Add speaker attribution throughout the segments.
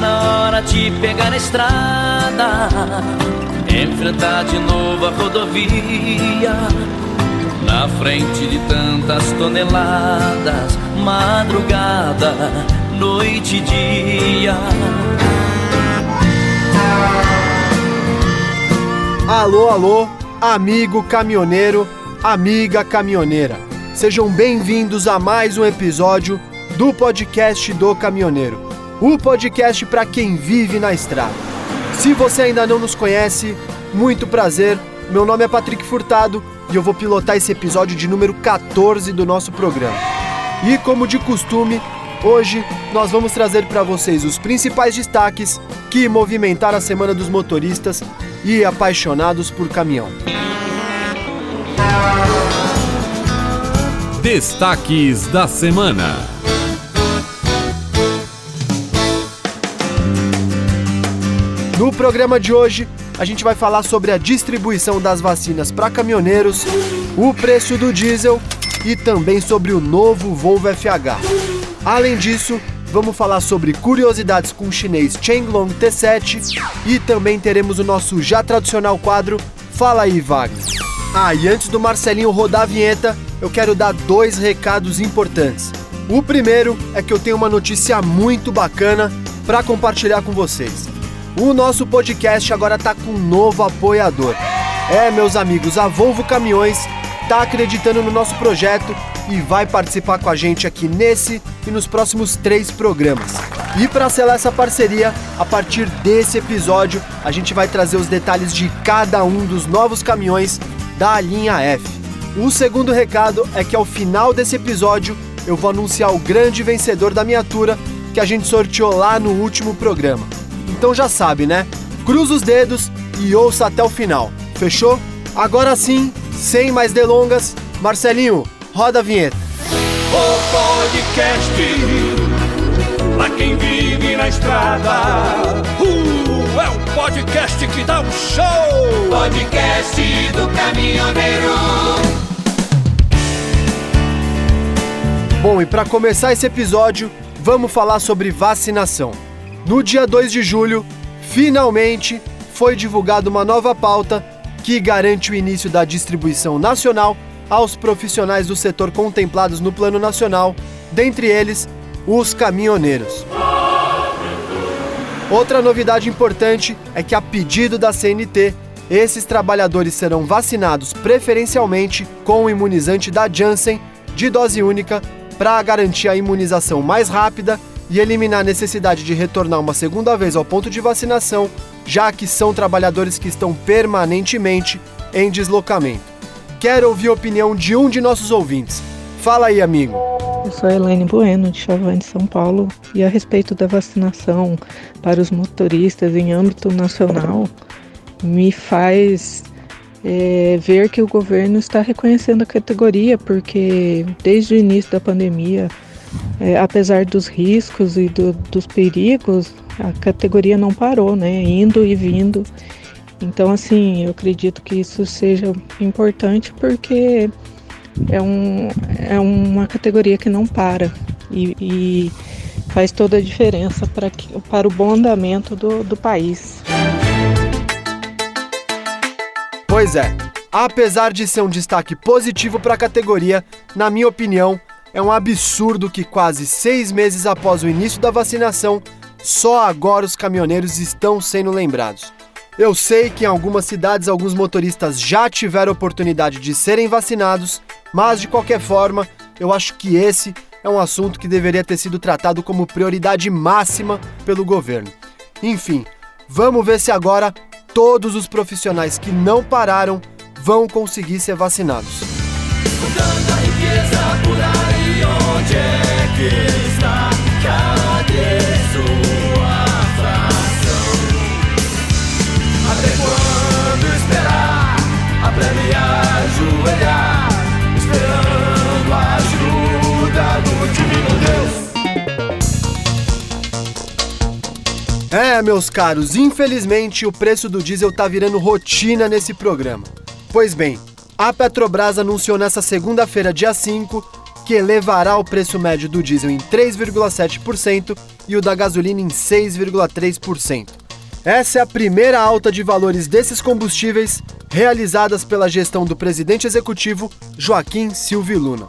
Speaker 1: Na hora de pegar a estrada, enfrentar de novo a rodovia. Na frente de tantas toneladas, madrugada, noite e dia.
Speaker 2: Alô, alô, amigo caminhoneiro, amiga caminhoneira. Sejam bem-vindos a mais um episódio do podcast do caminhoneiro. O podcast para quem vive na estrada. Se você ainda não nos conhece, muito prazer. Meu nome é Patrick Furtado e eu vou pilotar esse episódio de número 14 do nosso programa. E como de costume, hoje nós vamos trazer para vocês os principais destaques que movimentaram a Semana dos Motoristas e apaixonados por caminhão.
Speaker 3: Destaques da semana.
Speaker 2: No programa de hoje, a gente vai falar sobre a distribuição das vacinas para caminhoneiros, o preço do diesel e também sobre o novo Volvo FH. Além disso, vamos falar sobre curiosidades com o chinês Chenglong T7 e também teremos o nosso já tradicional quadro Fala aí, Wagner. Ah, e antes do Marcelinho rodar a vinheta, eu quero dar dois recados importantes. O primeiro é que eu tenho uma notícia muito bacana para compartilhar com vocês. O nosso podcast agora está com um novo apoiador. É, meus amigos, a Volvo Caminhões está acreditando no nosso projeto e vai participar com a gente aqui nesse e nos próximos três programas. E para selar essa parceria, a partir desse episódio, a gente vai trazer os detalhes de cada um dos novos caminhões da linha F. O segundo recado é que ao final desse episódio eu vou anunciar o grande vencedor da miniatura que a gente sorteou lá no último programa. Então já sabe, né? Cruza os dedos e ouça até o final. Fechou? Agora sim, sem mais delongas, Marcelinho, roda a vinheta.
Speaker 4: O podcast pra quem vive na estrada. Uh, é o podcast que dá um show.
Speaker 5: Podcast do caminhoneiro.
Speaker 2: Bom, e para começar esse episódio, vamos falar sobre vacinação. No dia 2 de julho, finalmente foi divulgada uma nova pauta que garante o início da distribuição nacional aos profissionais do setor contemplados no Plano Nacional, dentre eles os caminhoneiros. Outra novidade importante é que, a pedido da CNT, esses trabalhadores serão vacinados preferencialmente com o imunizante da Janssen de dose única para garantir a imunização mais rápida e eliminar a necessidade de retornar uma segunda vez ao ponto de vacinação, já que são trabalhadores que estão permanentemente em deslocamento. Quero ouvir a opinião de um de nossos ouvintes. Fala aí, amigo.
Speaker 6: Eu sou Elaine Bueno, de Chavante, São Paulo, e a respeito da vacinação para os motoristas em âmbito nacional, me faz é, ver que o governo está reconhecendo a categoria, porque desde o início da pandemia, é, apesar dos riscos e do, dos perigos, a categoria não parou, né? Indo e vindo. Então, assim, eu acredito que isso seja importante porque é, um, é uma categoria que não para e, e faz toda a diferença para, para o bom andamento do, do país.
Speaker 2: Pois é, apesar de ser um destaque positivo para a categoria, na minha opinião, é um absurdo que quase seis meses após o início da vacinação, só agora os caminhoneiros estão sendo lembrados. Eu sei que em algumas cidades alguns motoristas já tiveram oportunidade de serem vacinados, mas de qualquer forma, eu acho que esse é um assunto que deveria ter sido tratado como prioridade máxima pelo governo. Enfim, vamos ver se agora todos os profissionais que não pararam vão conseguir ser vacinados.
Speaker 4: É
Speaker 2: meus caros, infelizmente o preço do diesel tá virando rotina nesse programa. Pois bem, a Petrobras anunciou nesta segunda-feira, dia 5, que elevará o preço médio do diesel em 3,7% e o da gasolina em 6,3%. Essa é a primeira alta de valores desses combustíveis realizadas pela gestão do presidente executivo Joaquim Silvio Luna.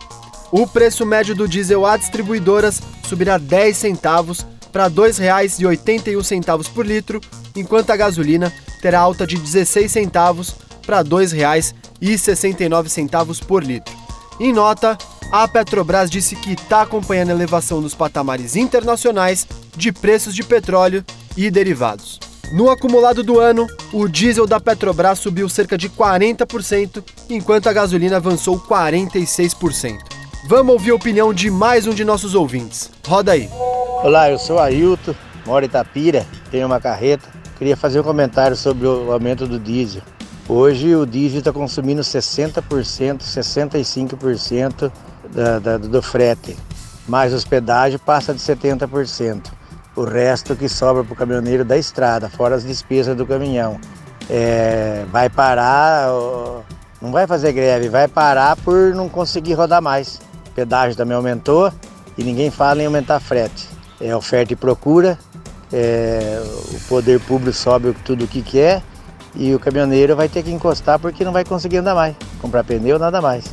Speaker 2: O preço médio do diesel a distribuidoras subirá 10 centavos para R$ 2,81 por litro, enquanto a gasolina terá alta de 16 centavos para R$ 2,69 por litro. Em nota, a Petrobras disse que está acompanhando a elevação nos patamares internacionais de preços de petróleo e derivados. No acumulado do ano, o diesel da Petrobras subiu cerca de 40%, enquanto a gasolina avançou 46%. Vamos ouvir a opinião de mais um de nossos ouvintes. Roda aí.
Speaker 7: Olá, eu sou Ailton, moro em Itapira, tenho uma carreta. Queria fazer um comentário sobre o aumento do diesel. Hoje o diesel está consumindo 60%, 65% da, da, do frete, mais hospedagem passa de 70% o resto que sobra para o caminhoneiro da estrada, fora as despesas do caminhão. É, vai parar, não vai fazer greve, vai parar por não conseguir rodar mais. O pedágio também aumentou e ninguém fala em aumentar frete. É oferta e procura, é, o poder público sobe tudo o que quer e o caminhoneiro vai ter que encostar porque não vai conseguir andar mais. Comprar pneu, nada mais.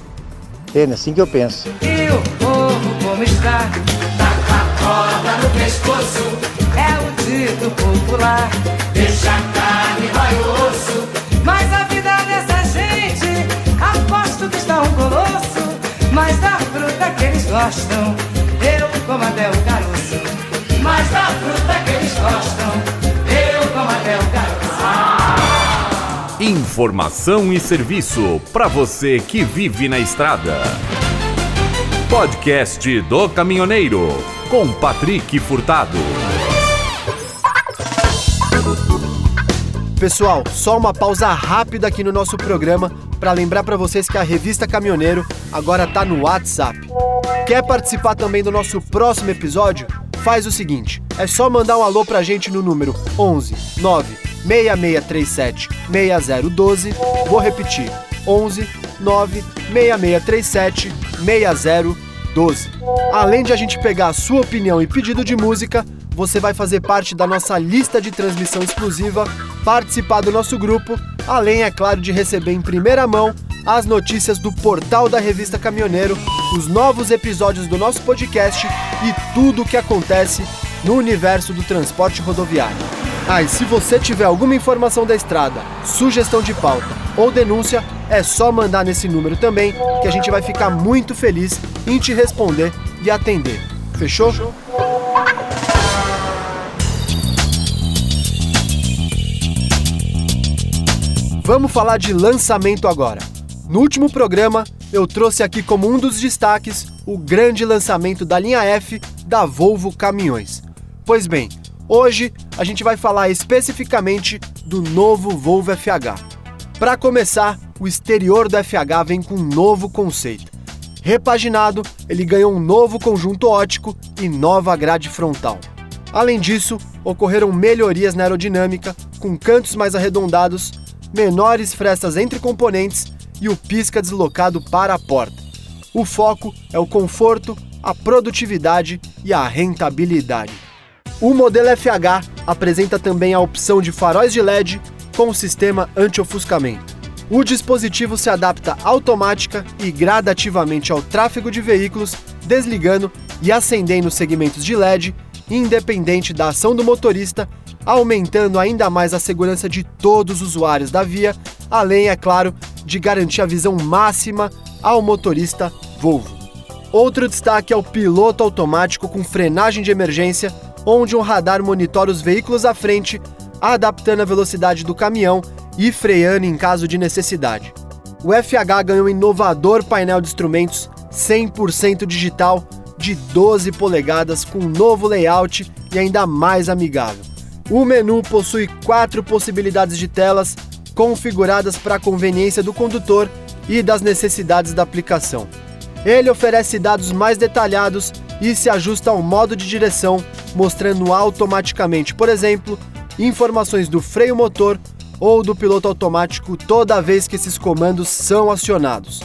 Speaker 7: É assim que eu penso.
Speaker 5: E o povo como está? corda no pescoço. É o dito popular. Deixa a carne, vai o osso. Mas a vida dessa gente, aposto que está um colosso. Mas da fruta que eles gostam, eu como até o caroço. Mas da fruta que eles gostam, eu como até o caroço.
Speaker 3: Informação e serviço para você que vive na estrada. Podcast do Caminhoneiro com Patrick Furtado.
Speaker 2: Pessoal, só uma pausa rápida aqui no nosso programa para lembrar para vocês que a revista Caminhoneiro agora tá no WhatsApp. Quer participar também do nosso próximo episódio? Faz o seguinte, é só mandar um alô pra gente no número 11 9 6637 6012. Vou repetir: 11 9 6637 6012. 12. Além de a gente pegar a sua opinião e pedido de música, você vai fazer parte da nossa lista de transmissão exclusiva, participar do nosso grupo, além, é claro, de receber em primeira mão as notícias do portal da revista Caminhoneiro, os novos episódios do nosso podcast e tudo o que acontece no universo do transporte rodoviário. Ah, e se você tiver alguma informação da estrada, sugestão de pauta ou denúncia, é só mandar nesse número também, que a gente vai ficar muito feliz em te responder e atender. Fechou? Vamos falar de lançamento agora. No último programa, eu trouxe aqui como um dos destaques o grande lançamento da linha F da Volvo Caminhões. Pois bem, hoje a gente vai falar especificamente do novo Volvo FH. Para começar, o exterior do FH vem com um novo conceito. Repaginado, ele ganhou um novo conjunto ótico e nova grade frontal. Além disso, ocorreram melhorias na aerodinâmica, com cantos mais arredondados, menores frestas entre componentes e o pisca deslocado para a porta. O foco é o conforto, a produtividade e a rentabilidade. O modelo FH apresenta também a opção de faróis de LED com sistema anti-ofuscamento. O dispositivo se adapta automática e gradativamente ao tráfego de veículos, desligando e acendendo segmentos de LED, independente da ação do motorista, aumentando ainda mais a segurança de todos os usuários da via, além, é claro, de garantir a visão máxima ao motorista Volvo. Outro destaque é o piloto automático com frenagem de emergência, onde um radar monitora os veículos à frente, adaptando a velocidade do caminhão e freando em caso de necessidade. O FH ganhou um inovador painel de instrumentos 100% digital de 12 polegadas com um novo layout e ainda mais amigável. O menu possui quatro possibilidades de telas configuradas para a conveniência do condutor e das necessidades da aplicação. Ele oferece dados mais detalhados e se ajusta ao modo de direção, mostrando automaticamente, por exemplo, informações do freio motor ou do piloto automático toda vez que esses comandos são acionados.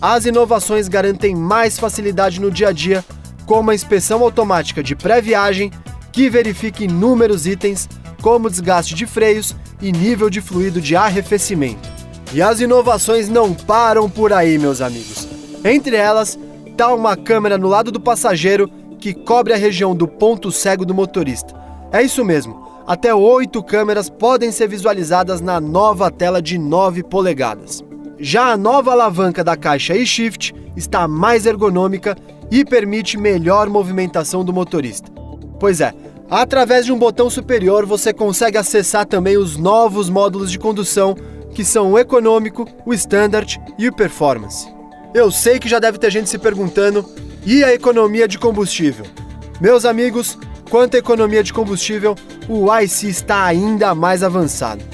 Speaker 2: As inovações garantem mais facilidade no dia a dia, como a inspeção automática de pré-viagem, que verifica inúmeros itens, como desgaste de freios e nível de fluido de arrefecimento. E as inovações não param por aí, meus amigos. Entre elas, está uma câmera no lado do passageiro que cobre a região do ponto cego do motorista. É isso mesmo, até oito câmeras podem ser visualizadas na nova tela de 9 polegadas. Já a nova alavanca da caixa e-Shift está mais ergonômica e permite melhor movimentação do motorista. Pois é, através de um botão superior você consegue acessar também os novos módulos de condução, que são o econômico, o standard e o performance. Eu sei que já deve ter gente se perguntando: e a economia de combustível? Meus amigos, quanto à economia de combustível, o IC está ainda mais avançado.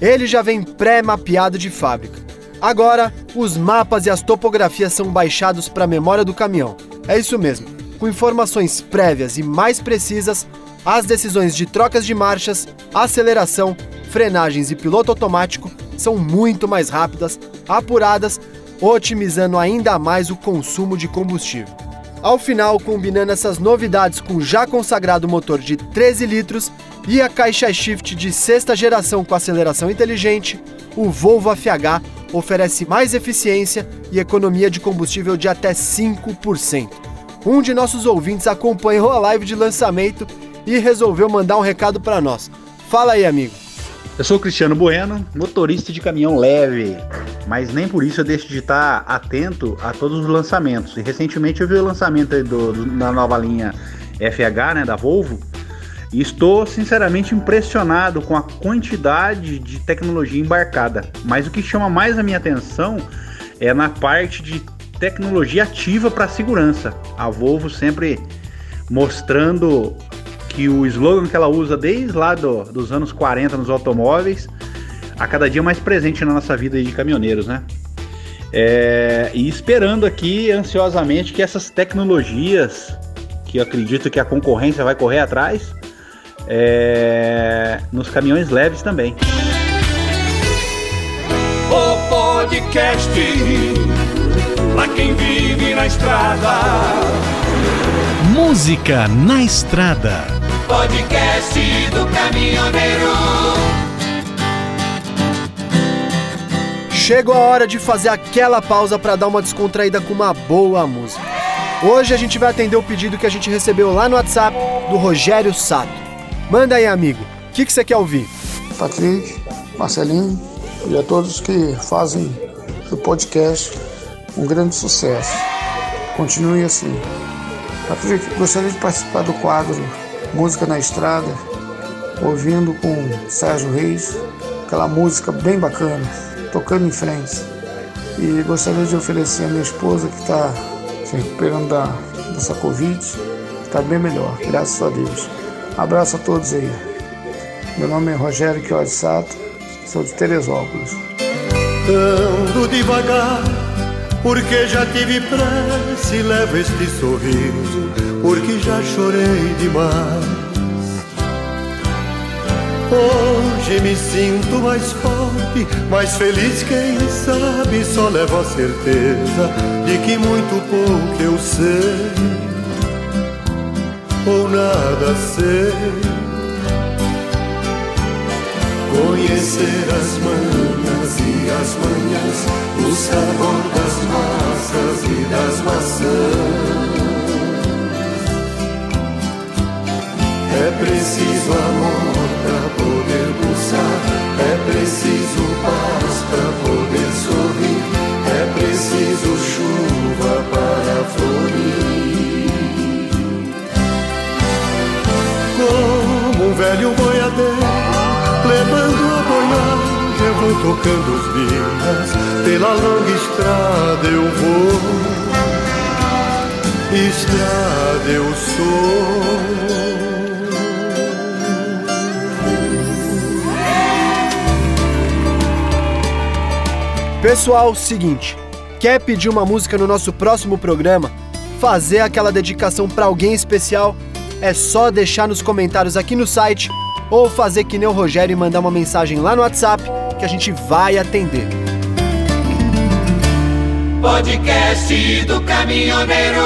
Speaker 2: Ele já vem pré-mapeado de fábrica. Agora, os mapas e as topografias são baixados para a memória do caminhão. É isso mesmo. Com informações prévias e mais precisas, as decisões de trocas de marchas, aceleração, frenagens e piloto automático são muito mais rápidas, apuradas, otimizando ainda mais o consumo de combustível. Ao final, combinando essas novidades com o já consagrado motor de 13 litros e a caixa shift de sexta geração com aceleração inteligente, o Volvo FH oferece mais eficiência e economia de combustível de até 5%. Um de nossos ouvintes acompanhou a live de lançamento e resolveu mandar um recado para nós. Fala aí, amigo.
Speaker 8: Eu sou Cristiano Bueno, motorista de caminhão leve, mas nem por isso eu deixo de estar atento a todos os lançamentos. E recentemente eu vi o lançamento do, do, da nova linha FH, né, da Volvo, e estou sinceramente impressionado com a quantidade de tecnologia embarcada. Mas o que chama mais a minha atenção é na parte de tecnologia ativa para segurança. A Volvo sempre mostrando que o slogan que ela usa desde lá do, dos anos 40 nos automóveis, a cada dia mais presente na nossa vida de caminhoneiros, né? É, e esperando aqui ansiosamente que essas tecnologias, que eu acredito que a concorrência vai correr atrás, é, nos caminhões leves também.
Speaker 4: O podcast, lá quem vive na estrada.
Speaker 3: Música na estrada
Speaker 5: podcast do caminhoneiro.
Speaker 2: Chegou a hora de fazer aquela pausa para dar uma descontraída com uma boa música. Hoje a gente vai atender o pedido que a gente recebeu lá no WhatsApp do Rogério Sato. Manda aí, amigo. O que, que você quer ouvir?
Speaker 9: Patrick, Marcelinho e a todos que fazem do podcast um grande sucesso. Continue assim. Patrick, gostaria de participar do quadro música na estrada, ouvindo com Sérgio Reis, aquela música bem bacana, tocando em frente. E gostaria de oferecer a minha esposa que está se recuperando da, dessa Covid, está bem melhor, graças a Deus. Abraço a todos aí. Meu nome é Rogério Chiodi Sato, sou de Teresópolis.
Speaker 10: Ando devagar, porque já tive pressa e levo este sorriso porque já chorei demais. Hoje me sinto mais forte, mais feliz, quem sabe só levo a certeza de que muito pouco eu sei, ou nada sei. Conhecer as manhas e as manhãs, o sabor amor para poder pulsar, é preciso paz para poder sorrir, é preciso chuva para florir. Como um velho boiadeiro, levando a boiada, eu vou tocando os dias, pela longa estrada eu vou. Estrada eu sou.
Speaker 2: Pessoal, seguinte, quer pedir uma música no nosso próximo programa? Fazer aquela dedicação para alguém especial? É só deixar nos comentários aqui no site ou fazer que nem o Rogério e mandar uma mensagem lá no WhatsApp que a gente vai atender.
Speaker 4: podcast do caminhoneiro.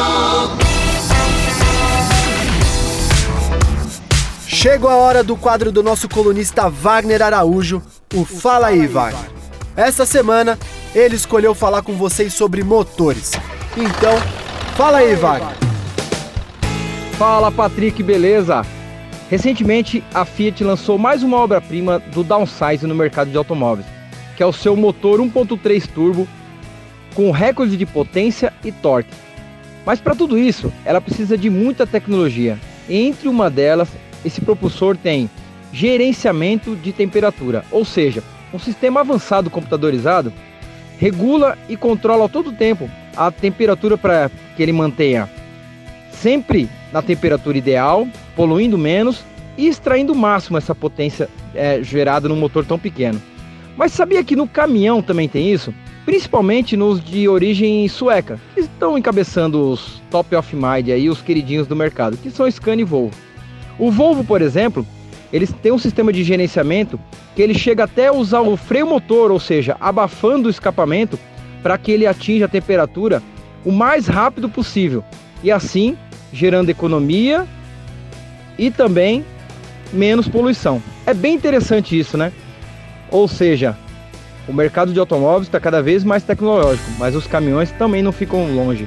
Speaker 2: Chegou a hora do quadro do nosso colunista Wagner Araújo, o Fala aí, Wagner. Essa semana, ele escolheu falar com vocês sobre motores. Então, fala aí, Wagner.
Speaker 11: Fala, Patrick, beleza? Recentemente, a Fiat lançou mais uma obra-prima do downsize no mercado de automóveis, que é o seu motor 1.3 turbo com recorde de potência e torque. Mas para tudo isso, ela precisa de muita tecnologia. Entre uma delas, esse propulsor tem gerenciamento de temperatura, ou seja, um sistema avançado computadorizado regula e controla todo o tempo a temperatura para que ele mantenha sempre na temperatura ideal, poluindo menos e extraindo o máximo essa potência é, gerada num motor tão pequeno. Mas sabia que no caminhão também tem isso? Principalmente nos de origem sueca, que estão encabeçando os top of mind aí, os queridinhos do mercado, que são Scania e Volvo. O Volvo, por exemplo, eles têm um sistema de gerenciamento que ele chega até usar o freio motor, ou seja, abafando o escapamento para que ele atinja a temperatura o mais rápido possível e assim gerando economia e também menos poluição. É bem interessante isso, né? Ou seja, o mercado de automóveis está cada vez mais tecnológico, mas os caminhões também não ficam longe.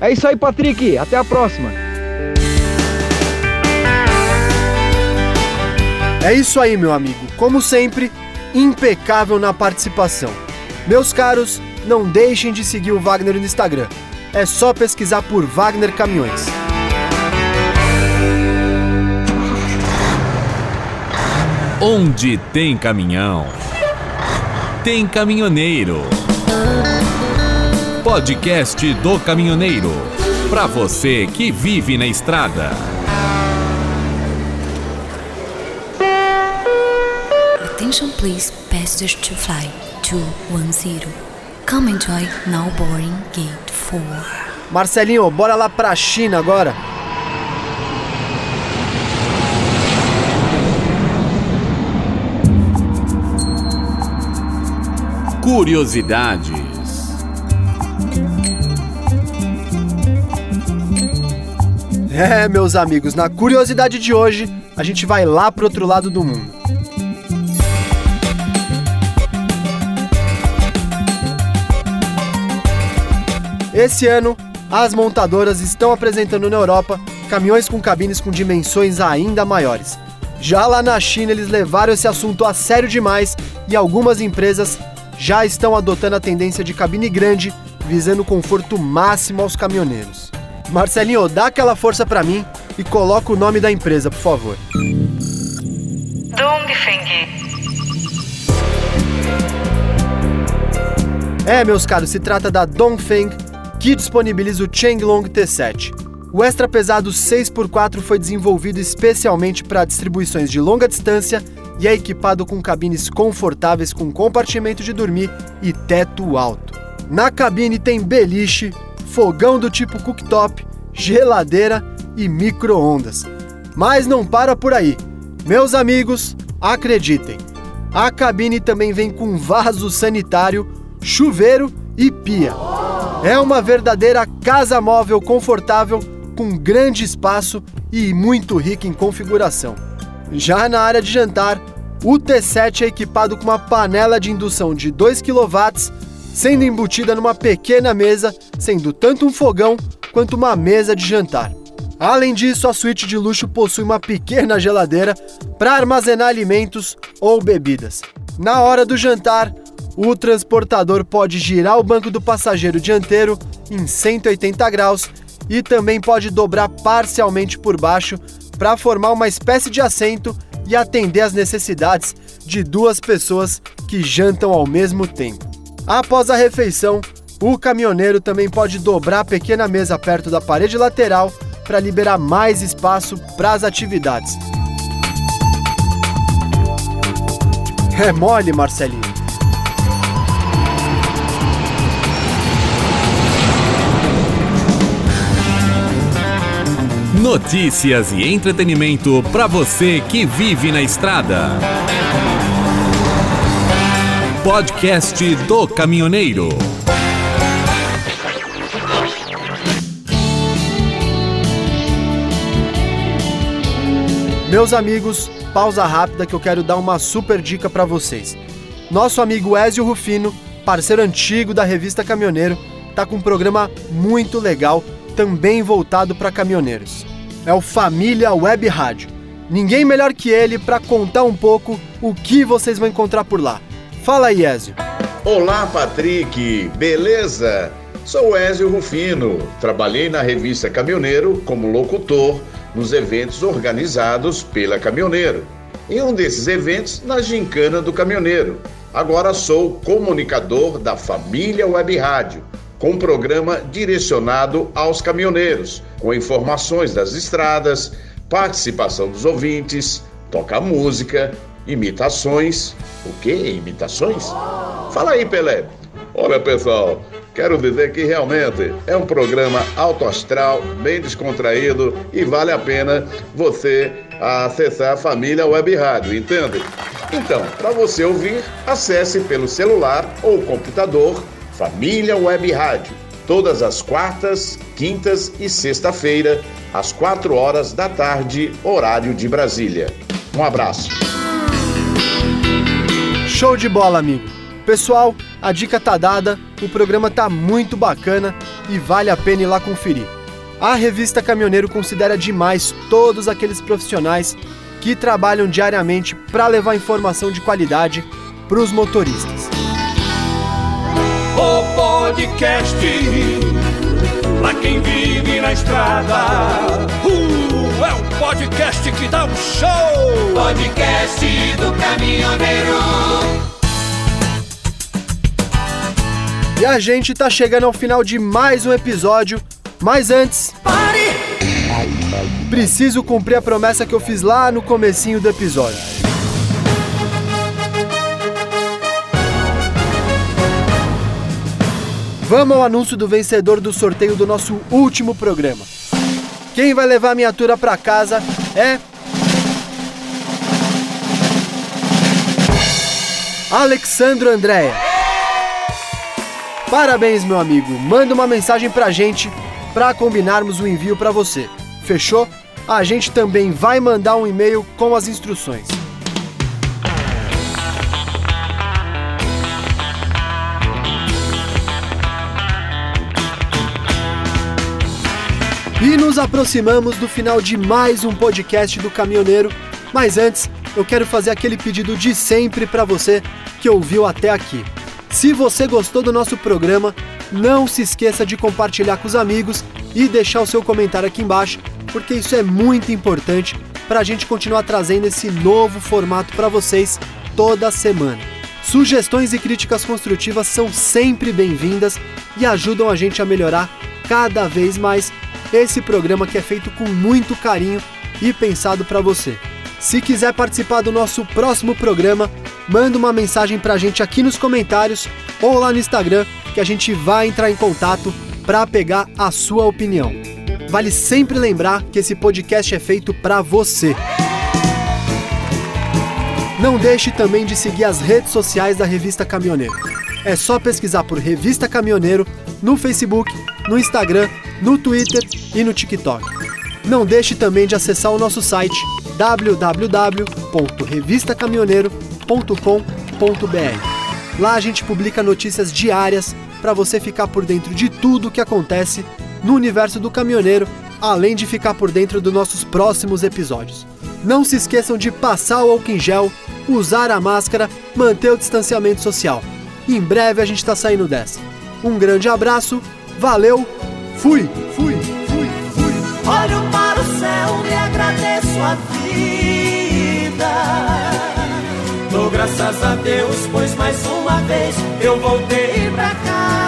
Speaker 11: É isso aí, Patrick. Até a próxima.
Speaker 2: É isso aí, meu amigo. Como sempre, impecável na participação. Meus caros, não deixem de seguir o Wagner no Instagram. É só pesquisar por Wagner Caminhões.
Speaker 3: Onde tem caminhão, tem caminhoneiro. Podcast do caminhoneiro. Para você que vive na estrada.
Speaker 12: Attention please, passengers to fly 210. Come enjoy now boarding gate 4.
Speaker 2: Marcelinho, bora lá pra China agora.
Speaker 3: Curiosidades.
Speaker 2: É, meus amigos, na curiosidade de hoje, a gente vai lá pro outro lado do mundo. Esse ano, as montadoras estão apresentando na Europa caminhões com cabines com dimensões ainda maiores. Já lá na China, eles levaram esse assunto a sério demais e algumas empresas já estão adotando a tendência de cabine grande, visando o conforto máximo aos caminhoneiros. Marcelinho, dá aquela força para mim e coloca o nome da empresa, por favor.
Speaker 13: Dongfeng.
Speaker 2: É, meus caros, se trata da Dongfeng, que disponibiliza o Chenglong T7. O extra pesado 6x4 foi desenvolvido especialmente para distribuições de longa distância e é equipado com cabines confortáveis com compartimento de dormir e teto alto. Na cabine tem beliche, fogão do tipo cooktop, geladeira e micro-ondas. Mas não para por aí. Meus amigos, acreditem, a cabine também vem com vaso sanitário, chuveiro e pia. É uma verdadeira casa móvel confortável com grande espaço e muito rica em configuração. Já na área de jantar, o T7 é equipado com uma panela de indução de 2 kW, sendo embutida numa pequena mesa, sendo tanto um fogão quanto uma mesa de jantar. Além disso, a suíte de luxo possui uma pequena geladeira para armazenar alimentos ou bebidas. Na hora do jantar, o transportador pode girar o banco do passageiro dianteiro em 180 graus e também pode dobrar parcialmente por baixo para formar uma espécie de assento e atender às necessidades de duas pessoas que jantam ao mesmo tempo. Após a refeição, o caminhoneiro também pode dobrar a pequena mesa perto da parede lateral para liberar mais espaço para as atividades. É mole, Marcelinho.
Speaker 3: Notícias e entretenimento para você que vive na estrada. Podcast do Caminhoneiro.
Speaker 2: Meus amigos, pausa rápida que eu quero dar uma super dica para vocês. Nosso amigo Ezio Rufino, parceiro antigo da revista Caminhoneiro, tá com um programa muito legal também voltado para caminhoneiros. É o Família Web Rádio. Ninguém melhor que ele para contar um pouco o que vocês vão encontrar por lá. Fala aí, Ezio.
Speaker 13: Olá, Patrick, beleza? Sou Ezio Rufino. Trabalhei na revista Caminhoneiro como locutor nos eventos organizados pela Caminhoneiro. Em um desses eventos, na Gincana do Caminhoneiro. Agora sou comunicador da família Web Rádio, com um programa direcionado aos caminhoneiros, com informações das estradas, participação dos ouvintes, toca música, imitações. O que? Imitações? Fala aí, Pelé. Olha, pessoal, quero dizer que realmente é um programa alto astral, bem descontraído e vale a pena você acessar a família Web Rádio, entende? Então, para você ouvir, acesse pelo celular ou computador Família Web Rádio, todas as quartas, quintas e sexta-feira, às quatro horas da tarde, horário de Brasília. Um abraço.
Speaker 2: Show de bola, amigo. Pessoal, a dica tá dada, o programa tá muito bacana e vale a pena ir lá conferir. A revista Caminhoneiro considera demais todos aqueles profissionais que trabalham diariamente para levar informação de qualidade para os motoristas.
Speaker 4: Podcast para quem vive na estrada. Uh, é o podcast que dá um show.
Speaker 5: Podcast do caminhoneiro.
Speaker 2: E a gente tá chegando ao final de mais um episódio, mas antes.
Speaker 5: Pare!
Speaker 2: Preciso cumprir a promessa que eu fiz lá no comecinho do episódio. Vamos ao anúncio do vencedor do sorteio do nosso último programa. Quem vai levar a miniatura para casa é Alexandro Andréa. Parabéns, meu amigo. Manda uma mensagem pra gente para combinarmos o envio para você. Fechou? A gente também vai mandar um e-mail com as instruções. E nos aproximamos do final de mais um podcast do Caminhoneiro. Mas antes, eu quero fazer aquele pedido de sempre para você que ouviu até aqui. Se você gostou do nosso programa, não se esqueça de compartilhar com os amigos e deixar o seu comentário aqui embaixo, porque isso é muito importante para a gente continuar trazendo esse novo formato para vocês toda semana. Sugestões e críticas construtivas são sempre bem-vindas e ajudam a gente a melhorar cada vez mais esse programa que é feito com muito carinho e pensado para você. Se quiser participar do nosso próximo programa, manda uma mensagem pra gente aqui nos comentários ou lá no Instagram que a gente vai entrar em contato para pegar a sua opinião. Vale sempre lembrar que esse podcast é feito para você. Não deixe também de seguir as redes sociais da Revista Caminhoneiro. É só pesquisar por Revista Caminhoneiro no Facebook, no Instagram, no Twitter e no TikTok. Não deixe também de acessar o nosso site www.revistacaminhoneiro.com.br. Lá a gente publica notícias diárias para você ficar por dentro de tudo o que acontece no universo do caminhoneiro, além de ficar por dentro dos nossos próximos episódios. Não se esqueçam de passar o álcool em gel, usar a máscara, manter o distanciamento social. Em breve a gente está saindo dessa. Um grande abraço, valeu, fui, fui, fui, fui.
Speaker 5: Olho para o céu e agradeço a vida. Dou graças a Deus, pois mais uma vez eu voltei pra casa.